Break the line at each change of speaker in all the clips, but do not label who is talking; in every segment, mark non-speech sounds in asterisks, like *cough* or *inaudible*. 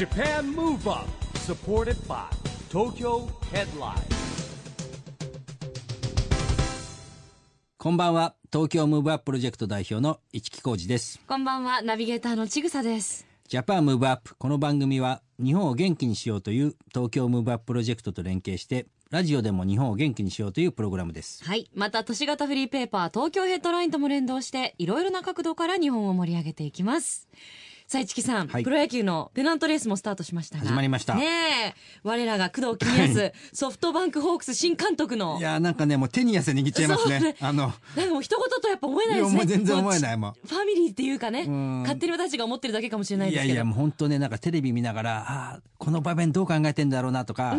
Japan Move Up supported by Tokyo Headline
こんばんは東京ムーブアッププロジェクト代表の市木浩司です
こんばんは、ナビゲーターのちぐさです。
ジャパンムーブアップこの番組は日本を元気にしようという東京ムーブアッププロジェクトと連携してラジオでも日本を元気にしようというプログラムです
はい。また、都市型フリーペーパー、東京ヘッドラインとも連動して、いろいろな角度から日本を盛り上げていきます。さあ、市木さん、
はい
プロ野球のペナントレースもスタートしましたが。
始まりました
ねえ。我らが工藤公康、ソフトバンクホークス新監督の。
いやーなんかねもう手に汗握っちゃいますね
そうね
あの
なんかもう一言とやっぱ思えないですね。
いやもう全然思えない
も
も
うファミリーっていうかね、
ん
勝手に私たちが思ってるだけかもしれないですけど。
いやいやもう本当ねなんかテレビ見ながらあーこの場面どう考えてんだろうなとか、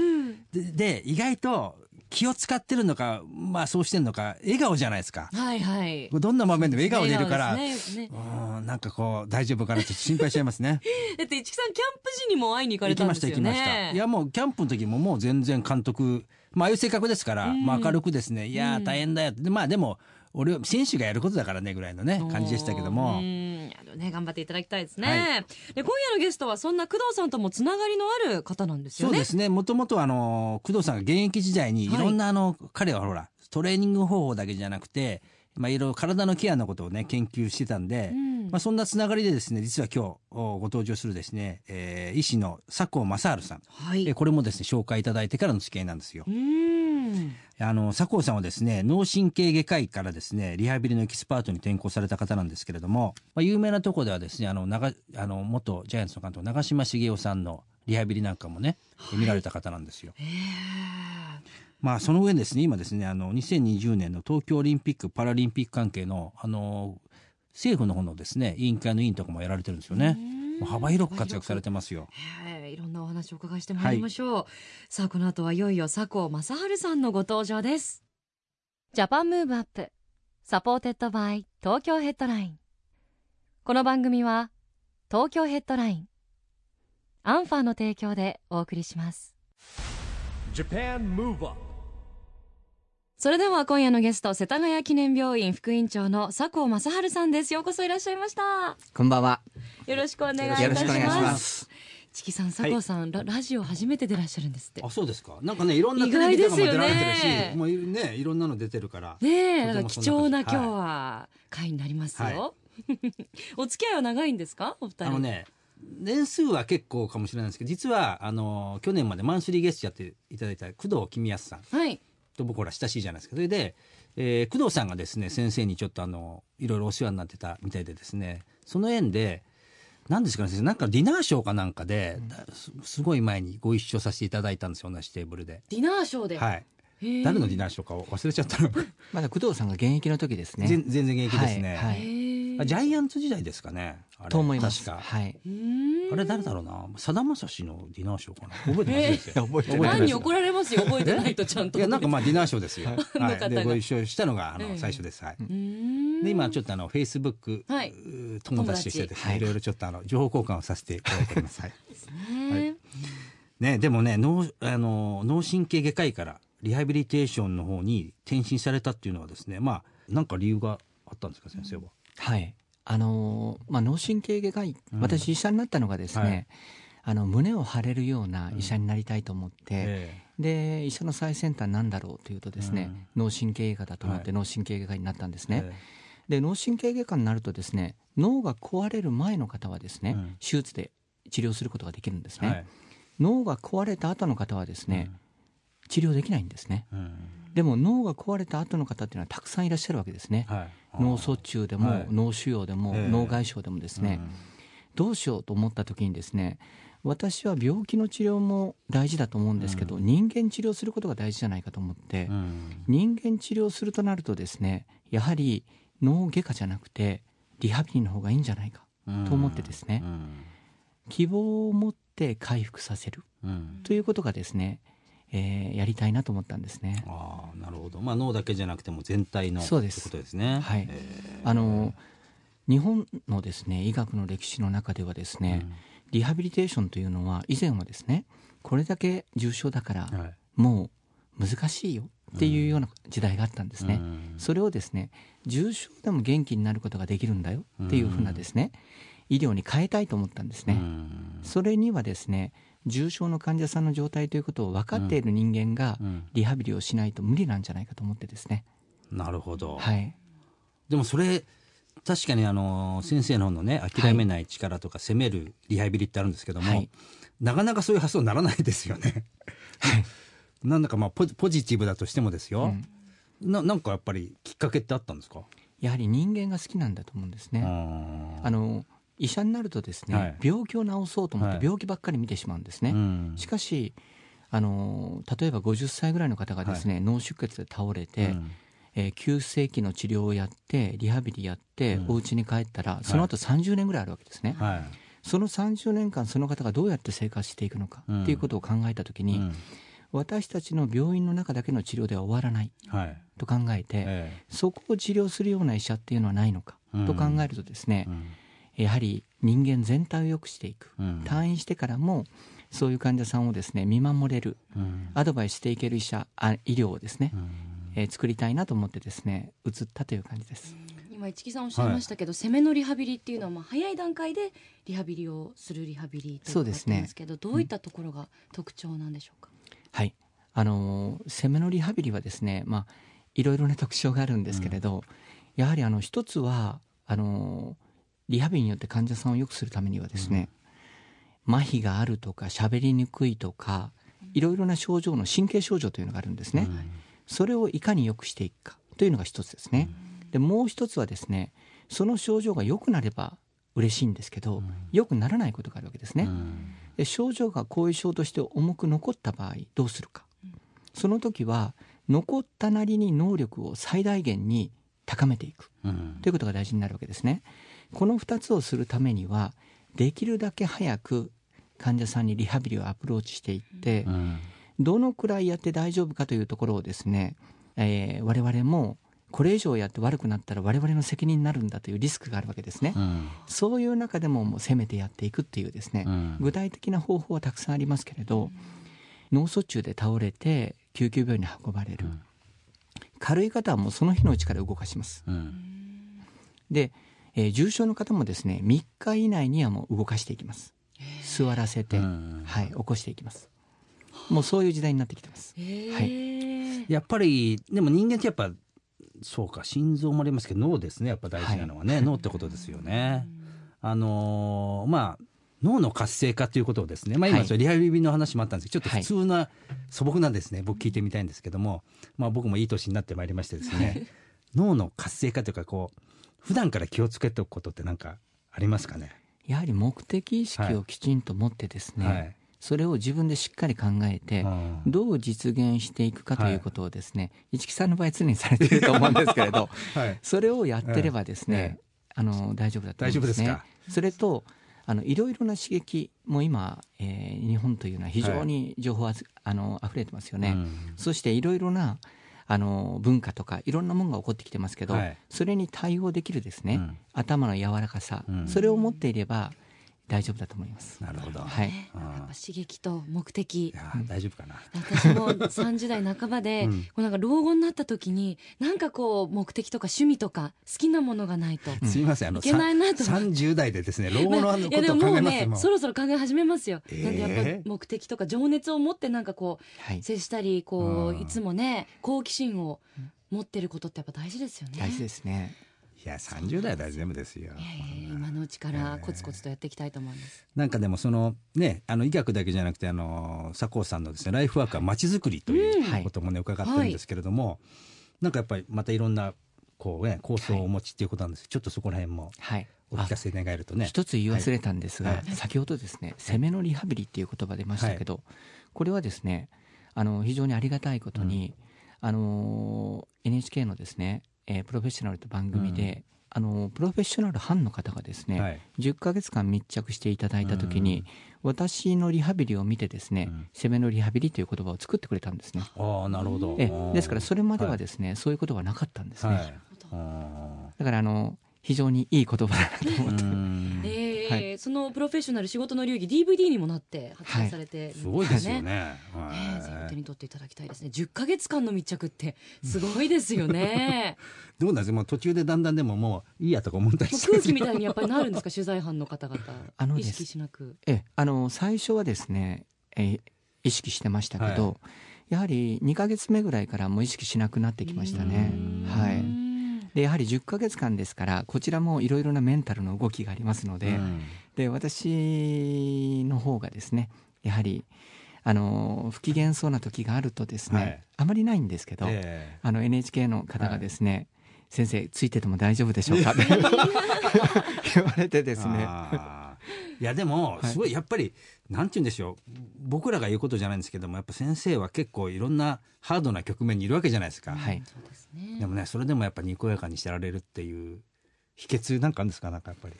でで意外と気を使ってるのかまあそうしてんのか笑顔じゃないですか。
はいはい。
どんな場面でも笑顔でいるから、
ねね。
うんなんかこう大丈夫かなって心配しちゃいますね。
だって市木さんキャンプ時にも会いに行かれ
行きました
たんですよね。
行きましたいやもうキャンプの時ももう全然監督まあああいう性格ですから、まあ明るくですねいやー大変だよって。でまあでも俺選手がやることだからねぐらいのね感じでしたけども。
うんあのね頑張っていただきたいですね、
は
で今夜のゲストはそんな工藤さんともつながりのある方なんですよね。
そうですね。もともとあの工藤さんが現役時代にい
はい。
ろんなあの、彼はほらトレーニング方法だけじゃなくてまあいろいろ体のケアのことをね研究してたんで、
うん。
まあそんなつながりでですね実は今日おご登場するですね、えー医師の佐藤正治さん、
はい。
えこれもですね紹介いただいてからの付き合いなんですよ。
う。ん
あの佐藤さんはですね脳神経外科医からですねリハビリのエキスパートに転向された方なんですけれども、まあ、有名なところではですねあの長あの元ジャイアンツの監督長嶋茂雄さんのリハビリなんかもね、見られた方なんですよ。
え
まあその上にですね今ですねあの2020年の東京オリンピック・パラリンピック関係のあの政府の方のですね委員会の委員とかもやられてるんですよね。もう幅広く活躍されてますよ。
ーい。ろんなお話をお伺いしてまいりましょう、さあこの後はいよいよ佐藤正治さんのご登場です。 Japan Move Up supported by Tokyo Headline。この番組は東京ヘッドラインアンファーの提供でお送りします。
Japan Move Up
それでは今夜のゲスト世田谷記念病院副院長の佐藤正治さんです。ようこそいらっしゃいました。
こんばんは。
よろしくお願いいたします。チキさん佐藤さん、ララジオ初めてでいらっしゃるんですって。
あそうですか？なんかねいろんな
意
テレビとかも
外ですよね。
出られてるし、もういねいろんなの出てるから。
ねえ貴重な今
はい
日は会になりますよ、
は *laughs*
お付き合いは長いんですか？お二人。
あのね年数は結構かもしれないんですけど実はあの去年までマンスリーゲストやっていただいた工藤公康さん
はい。
と僕ほら親しいじゃないですか。それで、えー工藤さんがですね先生にちょっとあのいろいろお世話になってたみたいでですねその縁で何ですかねなんかディナーショーかなんかで、だすすごい前にご一緒させていただいたんですよ同じテーブルで。
ディナーショーで、
はい、
い
誰のディナーショーかを忘れちゃったの、*laughs*
まだ工藤さんが現役の時ですね。
全全然現役ですね、
はいはい。
あジャイアンツ時代ですかねあれ
と思います。
確か、
はい。
あれ誰だろうなさだまさしのディナーショーかな覚えてます？先生
覚えて
覚えてない
何に怒られますよ覚えてないとちゃんと
いやなんかまあディナーショーですよ。*laughs*
の
はい。でご一緒したのがあの
ええ
最初です。はい。で今ちょっとあのフェイスブック
はい
友達としてですね、いろいろちょっとあの情報交換をさせていただいております。はい。
ね
ねでもね脳あの脳神経外科医からリハビリテーションの方に転身されたっていうのはですね、まあなんか理由があったんですか先生は？
はい。あのーまあ脳神経外科医、
うん。
私医者になったのがですね、
はい。
あの胸を張れるような医者になりたいと思って、
え
で医者の最先端なんだろうというとですね、脳神経外科だと思って
はい。
脳神経外科医になったんです
え
ね。で脳神経外科になるとですね脳が壊れる前の方はですね、
うん。
手術で治療することができるんですね、
えはい。
脳が壊れた後の方はですね、治療できないんですね。
うん。
でも脳が壊れた後の方っていうのはたくさんいらっしゃるわけですね、
はい。
脳卒中でも、
はい。
脳腫瘍でも、
ええ。
脳外傷でもですね、どうしようと思った時にですね私は病気の治療も大事だと思うんですけど、人間治療することが大事じゃないかと思って、人間治療するとなるとですねやはり脳外科じゃなくてリハビリの方がいいんじゃないかと思ってですね、
うん。
希望を持って回復させる
うん。
ということがですね、えーやりたいなと思ったんですね。
ああなるほど。まあ脳だけじゃなくても全体の
そうです。
ことですね。
はい。
え
あの日本のですね医学の歴史の中ではですね、リハビリテーションというのは以前はですねこれだけ重症だから
ーはい。
もう難しいよっていうような時代があったんですね、
うん。
それをですね重症でも元気になることができるんだよっていうふうなですね、医療に変えたいと思ったんですね、
うん。
それにはですね重症の患者さんの状態ということを分かっている人間が
うん。
リハビリをしないと無理なんじゃないかと思ってですね、
なるほど、
はい、
でもそれ確かにあの先生の方のね諦めない力とか攻めるリハビリってあるんですけども、
はい。
なかなかそういう発想にならないですよね。*laughs* なんだかまあポジポジティブだとしてもですよ、ななんかやっぱりきっかけってあったんですか、
やはり人間が好きなんだと思うんですね。
あ
あの医者になるとですね、
はい。
病気を治そうと思っ
はい。
て病気ばっかり見てしまうんですね。
うん。
しかしあの例えば50歳ぐらいの方がですね、脳出血で倒れて、
うん。
えー急性期の治療をやってリハビリやって、
うん。
お家に帰ったらその後30年ぐらいあるわけですね、
はい。
その30年間その方がどうやって生活していくのか
うん。
っていうことを考えた時に、
うん。
私たちの病院の中だけの治療では終わらない
はい。
と考えて、
え
そこを治療するような医者っていうのはないのか
うん
と考えるとですね
え、うん
やはり人間全体を良くしていく、
うん。
退院してからもそういう患者さんをですね見守れる
うん。
アドバイスしていける医者あ医療をですね、
うん。
えー作りたいなと思ってですね移ったという感じです。
今市木さんおっしゃいましたけど、攻めのリハビリっていうのはまあ早い段階でリハビリをするリハビリと伺って
そうですね。
ますけどどういったところが特徴なんでしょうか、
はい、あのー攻めのリハビリはですね、まあ、いろいろな特徴があるんですけれど、やはりあの一つはあのーリハビリによって患者さんを良くするためにはですね、麻痺があるとか喋りにくいとかいろいろな症状の神経症状というのがあるんですね、それをいかに良くしていくかというのが一つですね、でもう一つはですねその症状が良くなれば嬉しいんですけど、良くならないことがあるわけですね、
うん。
で症状が後遺症として重く残った場合どうするか、その時は残ったなりに能力を最大限に高めていく。
うん。
ということが大事になるわけですねこの2つをするためにはできるだけ早く患者さんにリハビリをアプローチしていって、
うん。
どのくらいやって大丈夫かというところをですね、えー我々もこれ以上やって悪くなったら我々の責任になるんだというリスクがあるわけですね、
うん。
そういう中でももう攻めてやっていくっていうですね、
うん。
具体的な方法はたくさんありますけれど、脳卒中で倒れて救急病院に運ばれる、
うん。
軽い方はもうその日のうちから動かします。
うん。
で、えー重症の方もですね3日以内にはもう動かしていきます。座らせて、
うん。
はい、起こしていきます。もうそういう時代になってきてます。は
やっぱりでも人間ってやっぱそうか心臓もありますけど脳ですねやっぱ大事なのはね、脳ってことですよね。*laughs* あのーまあ脳の活性化ということをですね、まあ、今
はい。
それリハビリの話もあったんですけど、ちょっと普通な素朴なんですね僕聞いてみたいんですけども、まあ、僕もいい年になってまいりましてですね。脳の活性化というかこう普段から気をつけておくことって何かありますかね？
やはり目的意識をきちんと持ってですね、
はい。
それを自分でしっかり考えて、
うん。
どう実現していくかということをですね、市木さんの場合常にされていると思うんですけれど *laughs*
はい。
それをやってればですね、
ええ。
あの大丈夫だと思うんですね。それとあのいろいろな刺激も今、えー日本というのは非常に情報あつ、あの溢れてますよね。
うん。
そしていろいろなあの文化とかいろんなものが起こってきてますけど、
はい。
それに対応できるですね、
うん。
頭の柔らかさ、
うん。
それを持っていれば大丈夫だと思います。
なるほど、
はい。
ねやっぱ刺激と目的。
いや大丈夫かな、
私も30代半ばで、
うん。
こうなんか老後になった時になんかこう目的とか趣味とか好きなものがないと、
すみません。あの
いけないなと。
さ30代でですね老後の
いやで
ことを
ももう
考えますよ。もう
ねそろそろ考え始めますよ、
えー。
なんでやっぱ目的とか情熱を持ってなんかこ
はい。
う接したりこ
うん。
ういつもね好奇心を持ってることってやっぱ大事ですよね。
大事ですね。
いや30代は大丈夫ですよ。
今のうちからコツコツとやっていきたいと思います、
なんかでもそのねあの医学だけじゃなくてあの佐藤さんのですねライフワークはまちづくりという
はい。
こともね伺ってるんですけれども、なんかやっぱりまたいろんなこうね構想をお持ちっていうことなんです、ちょっとそこら辺も
はい。
お聞かせ願えるとね。
一つ言い忘れたんですが、
はい。
先ほどですね攻めのリハビリっていう言葉出ましたけど、これはですねあの非常にありがたいことに、あの NHK のですね、えープロフェッショナルという番組で、あのプロフェッショナル班の方がですね、
はい。
10ヶ月間密着していただいた時に、私のリハビリを見てですね、
うん。
攻めのリハビリという言葉を作ってくれたんですね。
ああなるほど。
えですからそれまでは
はい
ですね、そういうことはなかったんですね。
はい。あ
だからあの非常にいい言葉だなと思って、
ーうん。
えー
はい。
そのプロフェッショナル仕事の流儀 DVD にもなって発売されてるん
すごいですよね。
ね
はい。
ぜひお手に取っていただきたいですね。10ヶ月間の密着ってすごいですよね。*laughs*
どうなんですか？もう途中でだんだんでももういいやとか思ったり
空気みたいにやっぱりなるんですか？*laughs* 取材班の方々。意
あのです
識しなく。
ええあの最初はですね、えー意識してましたけど、やはり2ヶ月目ぐらいからもう意識しなくなってきましたね。
うん。
はい。
うん
でやはり10ヶ月間ですからこちらもいろいろなメンタルの動きがありますので,、
うん。
で私の方がですねやはりあの不機嫌そうな時があるとですね、
はい。
あまりないんですけど、
え
あの NHK の方がですね、先生ついてても大丈夫でしょうか？っ *laughs* て言われて
え
ですね。
いやでも
はい。
すごいやっぱり、なんて言うんでしょう。僕らが言うことじゃないんですけどもやっぱ先生は結構いろんなハードな局面にいるわけじゃないですか、
はい。
そうですね。
でもねそれでもやっぱにこやかにしてられるっていう秘訣なんかあるんですか？なんかやっぱり。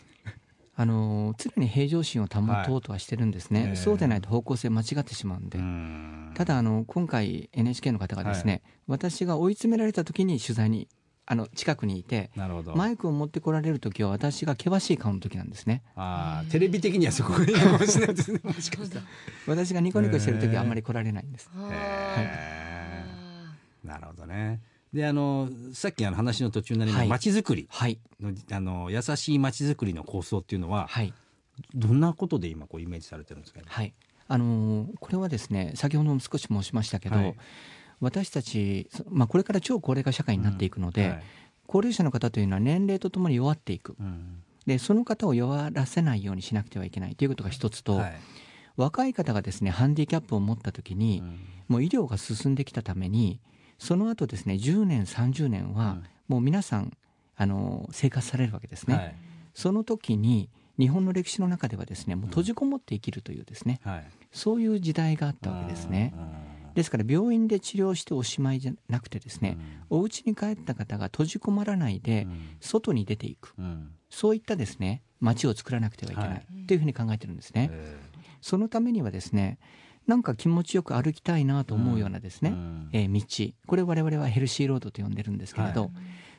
あの常に平常心を保とうとはしてるんですね、
はいええ。
そうでないと方向性間違ってしまうんで、
うん。
ただあの今回 NHK の方がですね、私が追い詰められた時に取材にあの近くにいて
なるほど。
マイクを持ってこられる時は私が険しい顔の時なんですね。
あーテレビ的にはそこがいいかもしれないですね。もしかしたら
私がニコニコしてる時はあんまり来られないんです、
は
へー。なるほどね。であのさっきあの話の途中になりま
はい。
まちづくり
はい。
のあの優しいまちづくりの構想っていうのは
はい。
どんなことで今こうイメージされてるんですか？ね
はい。あのーこれはですね先ほども少し申しましたけど、
はい
私たち、そまあ、これから超高齢化社会になっていくので、
はい。
高齢者の方というのは年齢とともに弱っていく。
うん。
でその方を弱らせないようにしなくてはいけないということが一つと、
はい。
若い方がですねハンディキャップを持った時に、
うん。
もう医療が進んできたためにその後ですね10年30年は、
うん。
もう皆さんあの生活されるわけですね、
はい。
その時に日本の歴史の中ではですねもう閉じこもって生きるというですね、
はい。
そういう時代があったわけですね。
うん
ですから病院で治療しておしまいじゃなくてですね、お家に帰った方が閉じこまらないで
うん。
外に出ていく。
うん。
そういったですね街を作らなくてはいけない、
はい。
というふうに考えてるんですね、
え
そのためにはですねなんか気持ちよく歩きたいなと思うようなですね、
うん。
えー道。これ我々はヘルシーロードと呼んでるんですけれど、
はい。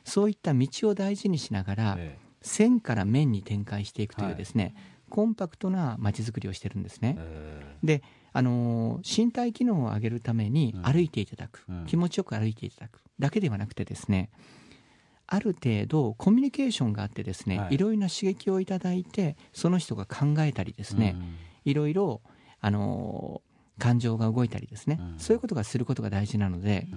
そういった道を大事にしながら、
え
線から面に展開していくとい
はい
うですね、コンパクトな街づくりをしてるんですね。
え。
で、あのー身体機能を上げるために
うん。
歩いていただく、
うん。
気持ちよく歩いていただく。だけではなくてですねある程度コミュニケーションがあってですね、
はい。
い、ろいろな刺激をいただいてその人が考えたりですね、いろいろ、あのー感情が動いたりですね、
うん。
そういうことがすることが大事なので、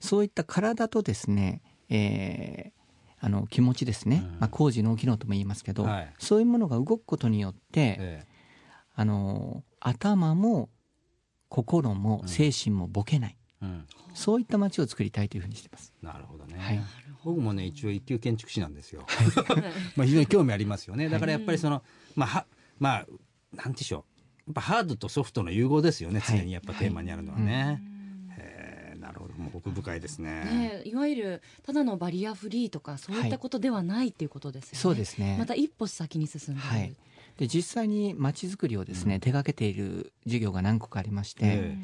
そういった体とですね、えーあの気持ちですね、
うん。
まあ、工事脳機能とも言いますけど、
はい。
そういうものが動くことによって、
え
あの頭も心も精神もボケない、
えうん。
そういった街を作りたいというふうにしてます。
なるほどね、
はい。
僕もね一応一級建築士なんですよ。*laughs* まあ非常に興味ありますよね。だからやっぱりその、まあはまあなんでしょう。やっぱハードとソフトの融合ですよね。
はい。
常にやっぱテーマにあるのはね、へえなるほど。もう奥深いですね。
ねいわゆるただのバリアフリーとかそういったことではないっていうことですよね、
そうですね。
また一歩先に進んでいる、
はいで実際に街づくりをですね、手がけている事業が何個かありまして、
え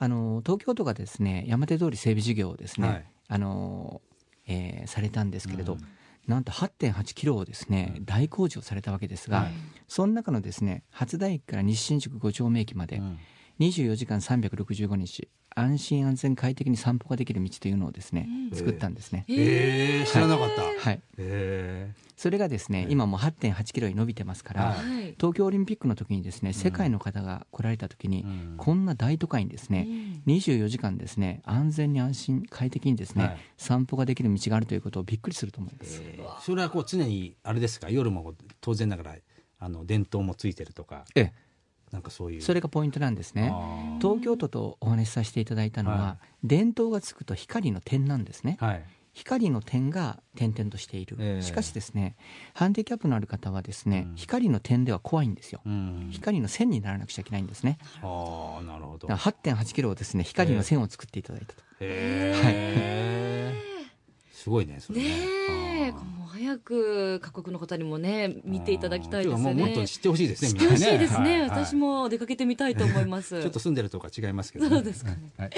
あの東京都がですね山手通り整備事業をですね、
はい。
あのえーされたんですけれど、
うん。
なんと8.8キロをですね、
うん。
大工事をされたわけですが、
はい。
その中のですね初台駅から西新宿5丁目駅まで、
うん。
24時間365日安心安全快適に散歩ができる道というのをですね、
うん。
作ったんですね、
ええ知らなかった、
はい、
え
それがですね、
はい。
今もう8.8キロに伸びてますから、
はい。
はい
東京オリンピックの時にですね世界の方が来られた時に、
うん。
こんな大都会にですね、24時間ですね安全に安心快適にですね、
はい。
散歩ができる道があるということをびっくりすると思います、
えー。それはこう常にあれですか？夜も当然ながらあの電灯もついてるとか。
ええ
なんかそういう。
それがポイントなんですね。
あ
東京都とお話しさせていただいたのは、
は
電灯がつくと光の点なんですね。
ーはい。
光の点が点々としている、
ええ。
しかしですねハンディキャップのある方はですね、
うん。
光の点では怖いんですよ、
うん。
光の線にならなくちゃいけないんですね。
ああなるほど。
だから8.8キロをですね光の線を作っていただいたと、
へえすごいねそれ
ね。もう早く各国の方にもね見ていただきたいですよ
もっと
ね
知ってほしいですね
知ってほしいですね、
みんな *laughs* はい
私も出かけてみたいと思います。*laughs*
ちょっと住んでるとか違いますけど、
そうですかね。
はい。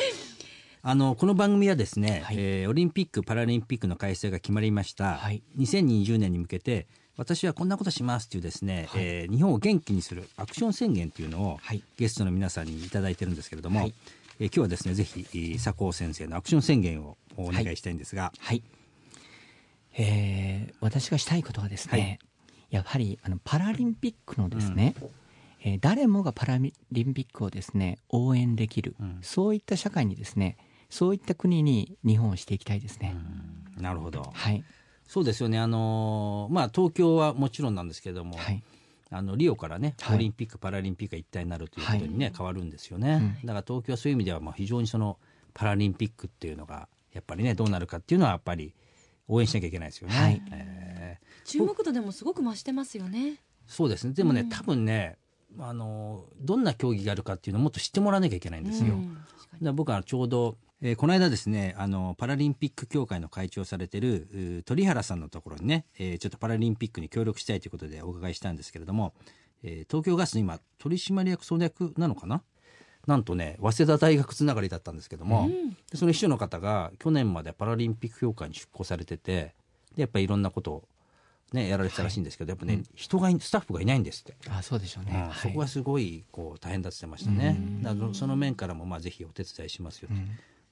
あのこの番組はですね、
はい。
えーオリンピック・パラリンピックの開催が決まりました、
はい。
2020年に向けて私はこんなことしますっていうですね、えー日本を元気にするアクション宣言っていうのを、
はい
ゲストの皆さんにいただいてるんですけれども、
はい
えー今日はですねぜひえー佐藤先生のアクション宣言をお願いしたいんですが、
はい、えー私がしたいことはですね、
はい。
やはりあのパラリンピックのですね、えー誰もがパラリンピックをですね応援できる、
うん。
そういった社会にですねそういった国に日本をしていきたいですね、
なるほど。
はい。
そうですよね。あのーまあ東京はもちろんなんですけれども、
はい。
あのリオからね、
はい。
オリンピック・パラリンピックが一体になるということにね、変わるんですよね、
うん。
だから東京はそういう意味では、まあ、非常にそのパラリンピックっていうのが、やっぱりね、どうなるかっていうのは、やっぱり応援しなきゃいけないですよね。
はい
えー
注目度でもすごく増してますよね。
そうですね、でもね、
うん
多分ねあの、どんな競技があるかっていうのをもっと知ってもらわなきゃいけないんですよ。
うん確かに
で僕はちょうど、えーこの間ですねあのパラリンピック協会の会長をされてる鳥原さんのところにね、えーちょっとパラリンピックに協力したいということでお伺いしたんですけれども、えー東京ガスの今取締役総役なのかな？なんとね早稲田大学つながりだったんですけども、
うん。
でその秘書の方が去年までパラリンピック協会に出向されててでやっぱりいろんなことを、ね、やられてたらしいんですけど、やっぱね、人がいスタッフがいないんですって。
あそうでしょうね、
うん
はい。
そこはすごいこう大変だって言ってましたね。
うん。
だからその面からもまあぜひお手伝いしますよ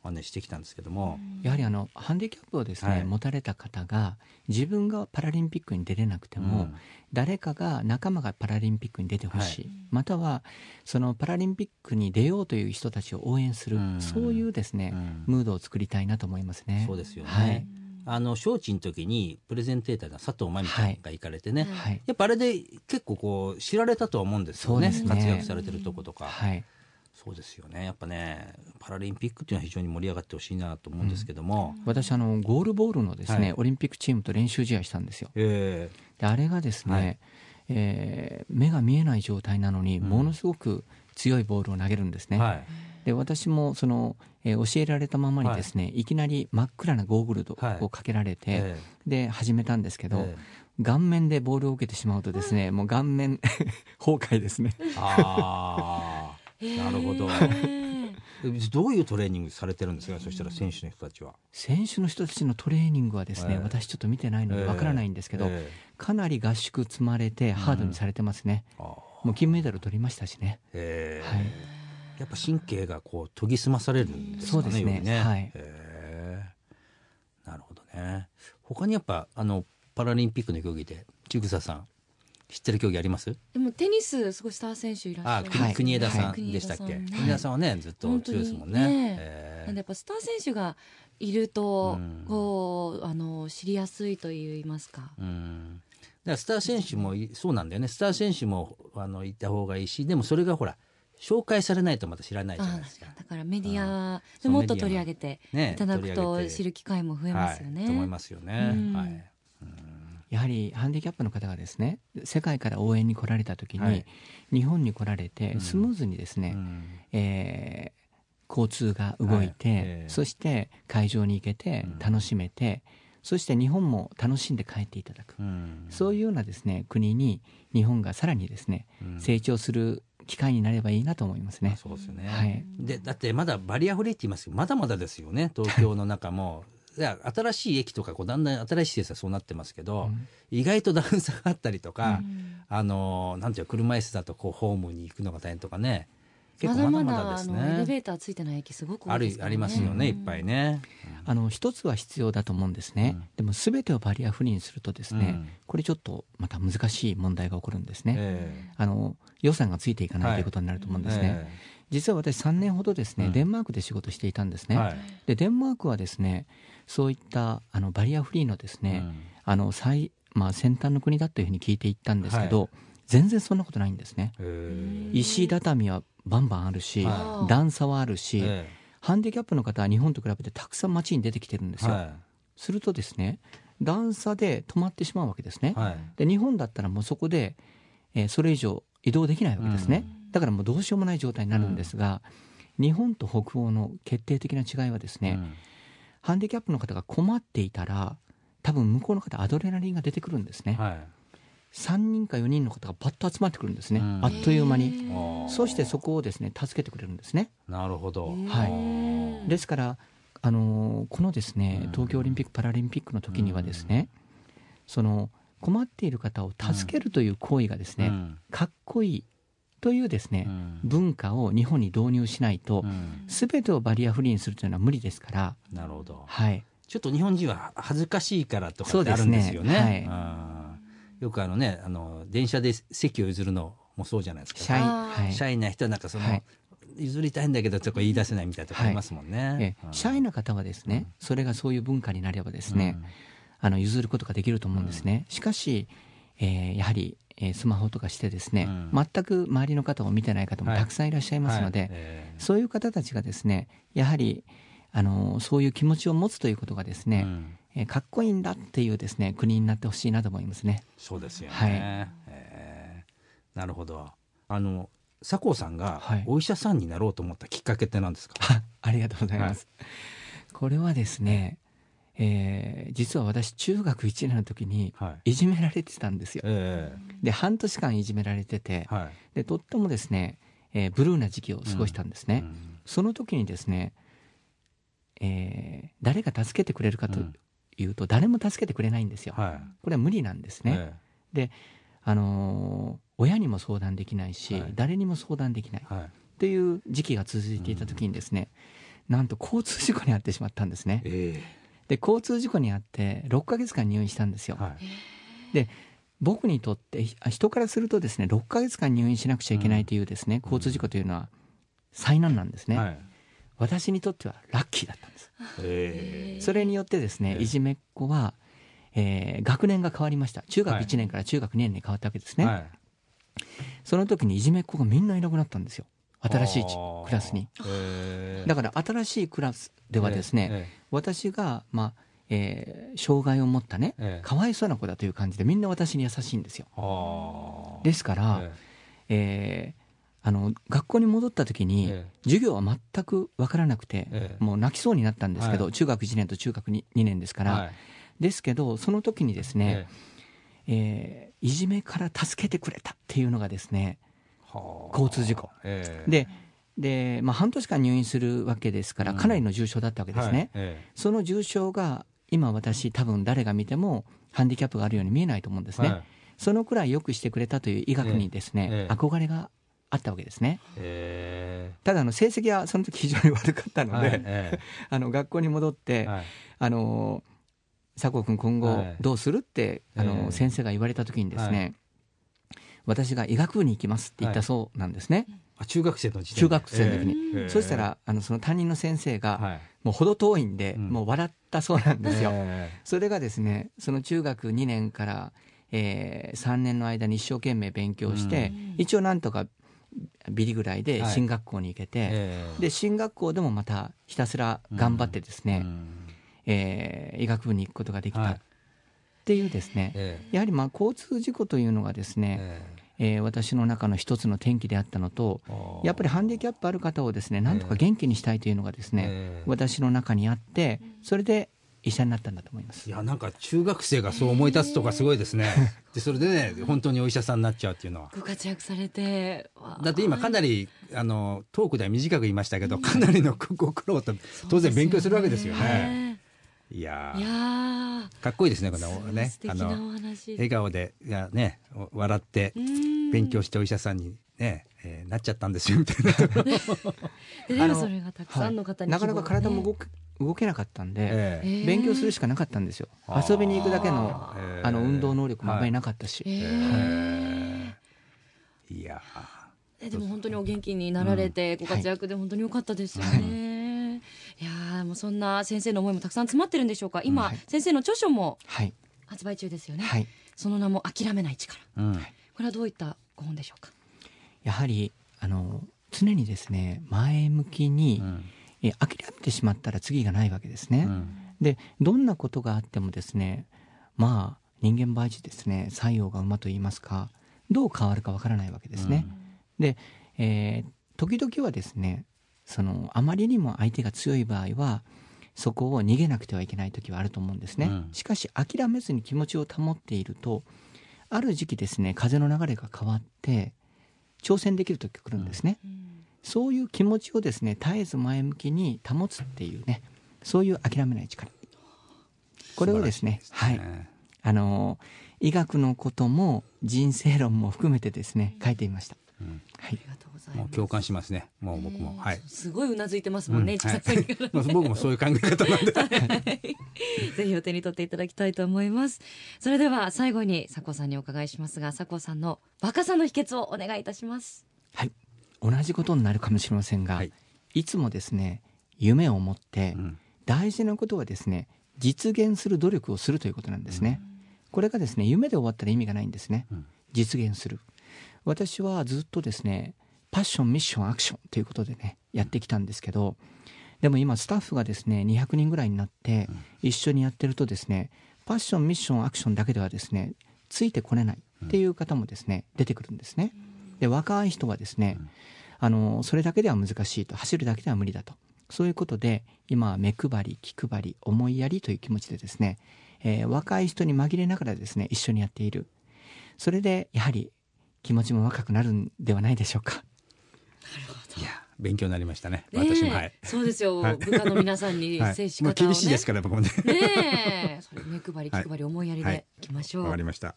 お話ししてきたんですけども、
やはりあのハンディキャップをですね、
はい。
持たれた方が自分がパラリンピックに出れなくても、
うん。
誰かが仲間がパラリンピックに出てほしい、
はい。
またはそのパラリンピックに出ようという人たちを応援する、
うん。
そういうですね、
うん。
ムードを作りたいなと思いますね。
そうですよね。
はい。
あの招致の時にプレゼンテーターの佐藤真美さんが行かれてね、
はい。
はい。
やっぱあれで結構こう知られたとは思うんですよね。
そうですね。
活躍されてるとことか、
はい
そうですよね。やっぱねパラリンピックっていうのは非常に盛り上がってほしいなと思うんですけども、
私あのゴールボールのですね、
はい。
オリンピックチームと練習試合したんですよ。
え
であれがですね、
はい。
えー目が見えない状態なのに
うん。
ものすごく強いボールを投げるんですね、
えはい。
で私もその、えー教えられたままにですね、い、きなり真っ暗なゴーグル
はい。
をかけられて、
え
で始めたんですけど、
ええ。
顔面でボールを受けてしまうとですね、もう顔面 *laughs* 崩壊ですね。
なるほど。*laughs* どういうトレーニングされてるんですか？そしたら選手の人たちは。
選手の人たちのトレーニングはですね、
ええ。
私ちょっと見てないのでわからないんですけど、
え
かなり合宿積まれてハードにされてますね。
えああ。
もう金メダル取りましたしね。
ええ
はい。
やっぱ神経がこう研ぎ澄まされるんですかね。
そうですね。
ね。
はい。
へえなるほどね。他にやっぱあのパラリンピックの競技で千草さん知ってる競技あります？
でもテニスすごいスター選手いらっしゃ
あ、
る。
国
はい
国枝さん
はい
でしたっけ？
国枝さんね
国枝さんはねずっと強いですもんね。
ね
え
なんでやっぱスター選手がいると、
うん
こうあの知りやすいと言いますか。
うん。だからスター選手もいそうなんだよね。スター選手もあのいた方がいいし、でもそれがほら紹介されないとまた知らないじゃない
あ
ですか。
だからメディアでもっと取り上げて
ね
いただくと知る機会も増えますよね。
はい、と思いますよね。
うん
はい。
やはりハンディキャップの方がですね、世界から応援に来られた時に、
はい。
日本に来られて
うん。
スムーズにですね、
うん。
えー交通が動いて、
はい。ええ。
そして会場に行けて
うん。
楽しめて、そして日本も楽しんで帰っていただく、
うん。
そういうようなですね国に日本がさらにですね、
うん。
成長する機会になればいいなと思いますね。
そうですよね。
はい。
でだってまだバリアフリーって言いますけどまだまだですよね。東京の中も。新しい駅とかこうだんだん新しい施設はそうなってますけど、
うん。
意外と段差があったりとか、
うん。
あのなんていうか車椅子だとこうホームに行くのが大変とかね。結
まだま
構まだまだです
のエレベ
ね。
ーターついてない駅すごく多
ある
いですからね。
ありますよね、いっぱいね。
あの一つは必要だと思うんですね、
うん。
でも全てをバリアフリーにするとですね、
うん。
これちょっとまた難しい問題が起こるんですね、
え
あの予算がついていかない、
はい
ということになると思うん
え
ですね、実は私3年ほどですね、
うん。
デンマークで仕事していたんですね、
はい。
でデンマークはですねそういったあのバリアフリーのですね、
うん。
あの最まあ、先端の国だというふうに聞いていったんですけど、
は
全然そんなことないんですね。
え
石畳はバンバンあるし、
は
段差はあるし、
え
ハンディキャップの方は日本と比べてたくさん街に出てきてるんですよ、
は
するとですね段差で止まってしまうわけですね、で日本だったらもうそこで、えーそれ以上移動できないわけですね、だからもうどうしようもない状態になるんですが、日本と北欧の決定的な違いはですね、
うん
ハンディキャップの方が困っていたら多分向こうの方アドレナリンが出てくるんですね、
はい。
3人か4人の方がパッと集まってくるんですね、
うん。
あっという間に、そしてそこをですね助けてくれるんですね。
なるほど。
はい。ですから、あのーこのですね
うん。
東京オリンピック・パラリンピックの時にはですね、その困っている方を助けるという行為がですね、
うん。
かっこいいというですね、
うん。
文化を日本に導入しないと
う、ん。
全てをバリアフリーにするというのは無理ですから、
なるほど。
はい、
ちょっと日本人は恥ずかしいからとか
そうですね。
ってあるんですよね。
はい。
うん。よくあのね、あの電車で席を譲るのもそうじゃないですか。
シャイ、はい。
シャイな人はなんかその、
はい。
譲りたいんだけどちょっと言い出せないみたいなとこありますもんね。
ええ。シャイな方はですね、それがそういう文化になればですね、
うん。
あの譲ることができると思うんですね。しかし、えーやはり、えースマホとかしてですね、
うん
全く周りの方を見てない方も
はい
たくさんいらっしゃいますので、
はいええ
そういう方たちがですね、やはり、あのそういう気持ちを持つということがですね、
うん
えーかっこいいんだっていうですね、国になってほしいなと思いますね。
そうですよね。
はい
ええなるほど。あの佐藤さんが
はい
お医者さんになろうと思ったきっかけって何ですか？
あ *laughs* ありがとうございます。これはですね、えー実は私中学1年の時に
はい。
いじめられてたんですよ。
え
で半年間いじめられてて
えはい。
でとってもですね、えーブルーな時期を過ごしたんですね、
うん。
その時にですね、えー誰が助けてくれるかと
うん。
いうと、誰も助けてくれないんですよ、
はい。
これは無理なんですね、
え
あのー親にも相談できないし、
はい。
誰にも相談できない。とい。う時期が続いていた時にですね、なんと交通事故に遭ってしまったんですね。
え
で交通事故に遭って6ヶ月間入院したんですよ、
えはい。
僕にとってひ人からするとですね6ヶ月間入院しなくちゃいけないというですね、交通事故というのは災難なんですね、
はい。
私にとってはラッキーだったんです。
ええ
それによってですね
ええ。
いじめっ子は、えー学年が変わりました。中学
はい。
1年から中学2年に変わったわけですね、
はい。
その時にいじめっ子がみんないなくなったんですよ新しいクラスに。
ええ
だから新しいクラスではですね、
え
私が、まあえー障害を持ったね、
ええ。
かわいそうな子だという感じでみんな私に優しいんですよ。ですから、
え
え。ーあの学校に戻った時に、
ええ。
授業は全く分からなくて、
ええ。
もう泣きそうになったんですけど、
はい。
中学1年と中学 2, 2年ですから、
はい。
ですけどその時にですね、
え。
えーいじめから助けてくれたっていうのがですね交通事故。
ええ。
でで、まあ、半年間入院するわけですから
うん。
かなりの重症だったわけですね、
はいえ
その重症が今私多分誰が見てもハンディキャップがあるように見えないと思うんですね、
えはい。
そのくらいよくしてくれたという医学にですね、
ええ。ええ。
憧れがあったわけですね。
え。
ただあの成績はその時非常に悪かった
え
ので、
はいえ *laughs*
あの学校に戻って、
えはい。
あの佐藤君今後
はい。
どうするって、あの
ええ。
先生が言われた時にですね、
はい
私が医学部に行きますって言ったそうなんですね、
あ中学生の時
中学生の時に、
ええ
そしたらあのその担任の先生が、
はい。
もう程遠いんで、
うん。
もう笑ったそうなんですよ、
え
それがですねその中学2年から、え3年の間に一生懸命勉強して、
うん。
一応なんとかビリぐらいで
はい。
進学校に行けて、
ええ。
で進学校でもまたひたすら頑張ってですね、
うん。
えー医学部に行くことができた
はい
っていうですね、
え
やはりまあ交通事故というのがです
え
ね、
え
えー私の中の一つの転機であったのと
え
やっぱりハンディキャップある方をですねなんとか元気にしたいというのがですね、
ええ
私の中にあってそれで医者になったんだと思います
い。やなんか中学生がそう思い立つとかすごいですね。*laughs* でそれでね本当にお医者さんになっちゃうっていうのは。
ご活躍されて
だって今かなりあのトークでは短く言いましたけど、かなりのご苦労と当然勉強するわけですよね。いやかっこいいですねこのねあ
素敵なお
の
話。
笑顔でいやね笑って勉強してお医者さんにね、えーなっちゃったんですよみたいな。*laughs*
それがたくさんの方に
なかなか体も動
く
く動けなかったんで、
ええ。
勉強するしかなかったんですよ。遊びに行くだけの
ええ。
あの運動能力もあまりなかったし、
ええいや
えでも本当にお元気になられて、ご活躍で本当に良かったですよね。い、やーもうそんな先生の思いもたくさん詰まってるんでしょうか。今、
はい。
先生の著書も
はい。
発売中ですよね。
はい。
その名も諦めない力。
ーうん。
これはどういったご本でしょうか？
やはりあの常にですね前向きに、
うん。
え諦めてしまったら次がないわけですね、
うん。
でどんなことがあってもですねまあ人間倍地ですね作用が馬と言いますかどう変わるかわからないわけですね、で、えー時々はですねそのあまりにも相手が強い場合はそこを逃げなくてはいけない時はあると思うんですね、
うん。
しかし諦めずに気持ちを保っているとある時期ですね風の流れが変わって挑戦できる時が来るんですね、そういう気持ちをですね絶えず前向きに保つっていうねそういう諦めない力。これをですねはい
ね。
あの医学のことも人生論も含めてですね書いてみました、
うん
はい。
ありがとうございます。
共感しますね。もう僕も、
ね
はい、
すごいうなずいてますもんね、
うん
市川さんから
まあ僕もそういう考え方なんで。*laughs*
ぜひお手に取っていただきたいと思います。それでは最後に佐藤さんにお伺いしますが佐藤さんの若さの秘訣をお願いいたします。
はい、同じことになるかもしれませんが、
はい。
い、つもですね夢を持って、
うん。
大事なことはですね実現する努力をするということなんですね、これがですね夢で終わったら意味がないんですね、
うん。
実現する私はずっとですねパッションミッションアクションということでねやってきたんですけどでも今スタッフがですね200人ぐらいになって一緒にやってるとですねパッションミッションアクションだけではですねついてこれないっていう方もですね出てくるんですね。で若い人はですねあのそれだけでは難しいと走るだけでは無理だと。そういうことで今は目配り気配り思いやりという気持ちでですね、えー若い人に紛れながらですね一緒にやっている。それでやはり気持ちも若くなるんではないでしょうか。
いや勉強になりましたね。
ねえ。
私もはい、
そうですよ、
はい。
部下の皆さんに
はい。
接し方を、ね。
厳しいですから僕もね。
ねえ。それ目配り気
はい。
配り思いやり
はい。
でいきましょう、
わかりました。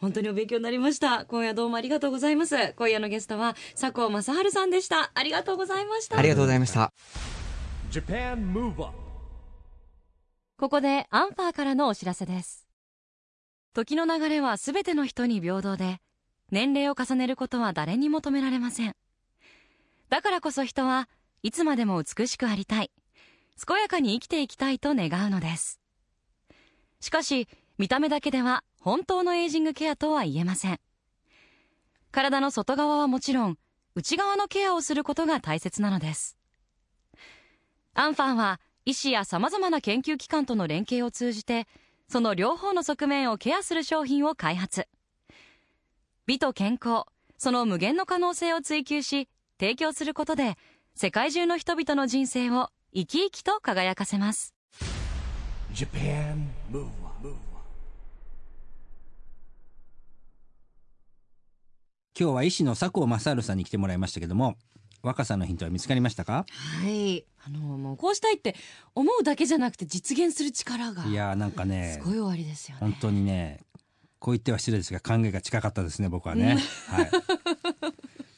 本当にお勉強になりました。今夜どうもありがとうございます。今夜のゲストは佐藤正治さんでした。ありがとうございました。
ありがとうございました。
Japan Move Up
ここでアンファーからのお知らせです。時の流れはすべての人に平等で年齢を重ねることは誰にも止められません。だからこそ人はいつまでも美しくありたい。健やかに生きていきたいと願うのです。しかし見た目だけでは本当のエイジングケアとは言えません。体の外側はもちろん内側のケアをすることが大切なのです。アンファンは医師やさまざまな研究機関との連携を通じてその両方の側面をケアする商品を開発。美と健康その無限の可能性を追求し提供することで世界中の人々の人生を生き生きと輝かせます。
Japan Move Up
今日は医師の佐藤正治さんに来てもらいましたけども若さのヒントは見つかりましたか？
はい。あのもうこうしたいって思うだけじゃなくて実現する力が
いやーなんかね
すごい終わりですよね。
本当にねこう言っては失礼ですが考えが近かったですね僕はね、はい。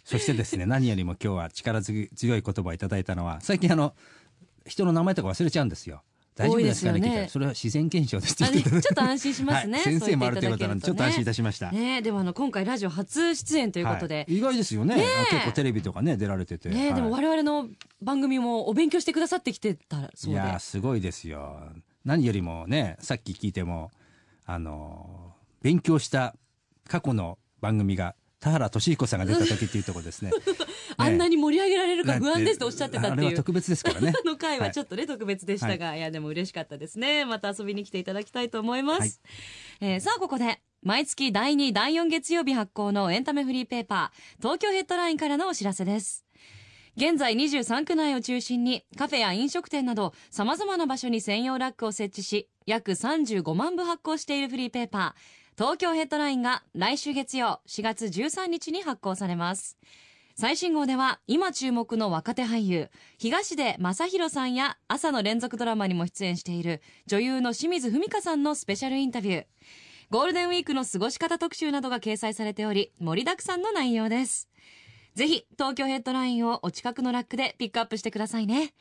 そしてですね *laughs* 何よりも今日は力強い言葉をいただいたのは最近あの人の名前とか忘れちゃうんですよ。大丈夫ですかね
ね。
それは自然現象です
ちょっと安心しますね、
はい、先生もあるということなんでちょっと安心いたしました、
ねでもあの今回ラジオ初出演ということで、
はい。意外ですよね。
ねえ。
結構テレビとかね出られてて。
ね、
はい。
でも我々の番組もお勉強してくださってきてたそうで。
いやーすごいですよ。何よりもねさっき聞いてもあのー勉強した過去の番組が田原俊彦さんが出た時っていうところですね。*laughs*
あんなに盛り上げられるか
ね。
不安ですとおっしゃってたっていう
特別ですからね。*laughs*
あの回はちょっとね、特別でしたが、い、やでも嬉しかったですね。また遊びに来ていただきたいと思います、
はい。
えーさあここで毎月第2第4月曜日発行のエンタメフリーペーパー東京ヘッドラインからのお知らせです。現在23区内を中心にカフェや飲食店など様々な場所に専用ラックを設置し約35万部発行しているフリーペーパー東京ヘッドラインが来週月曜4月13日に発行されます。最新号では今注目の若手俳優東出正宏さんや朝の連続ドラマにも出演している女優の清水文香さんのスペシャルインタビュー。ゴールデンウィークの過ごし方特集などが掲載されており盛りだくさんの内容です。ぜひ東京ヘッドラインをお近くのラックでピックアップしてくださいね。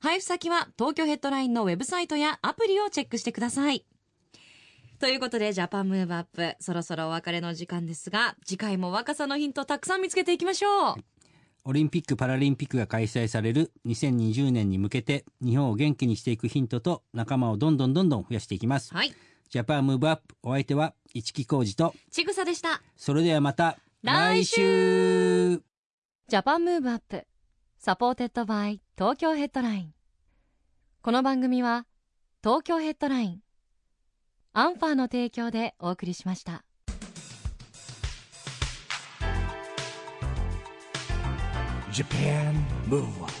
配布先は東京ヘッドラインのウェブサイトやアプリをチェックしてください。ということでジャパンムーブアップそろそろお別れの時間ですが次回も若さのヒントたくさん見つけていきましょう。
オリンピック・パラリンピックが開催される2020年に向けて日本を元気にしていくヒントと仲間をどんどんどんどん増やしていきます。
はい。
ジャパンムーブアップお相手は市木浩二と
ちぐさでした。
それではまた
来
週。
Japan Move Up supported by Tokyo Headline。この番組は東京ヘッドラインアンファーの提供でお送りしました
Japan Move on.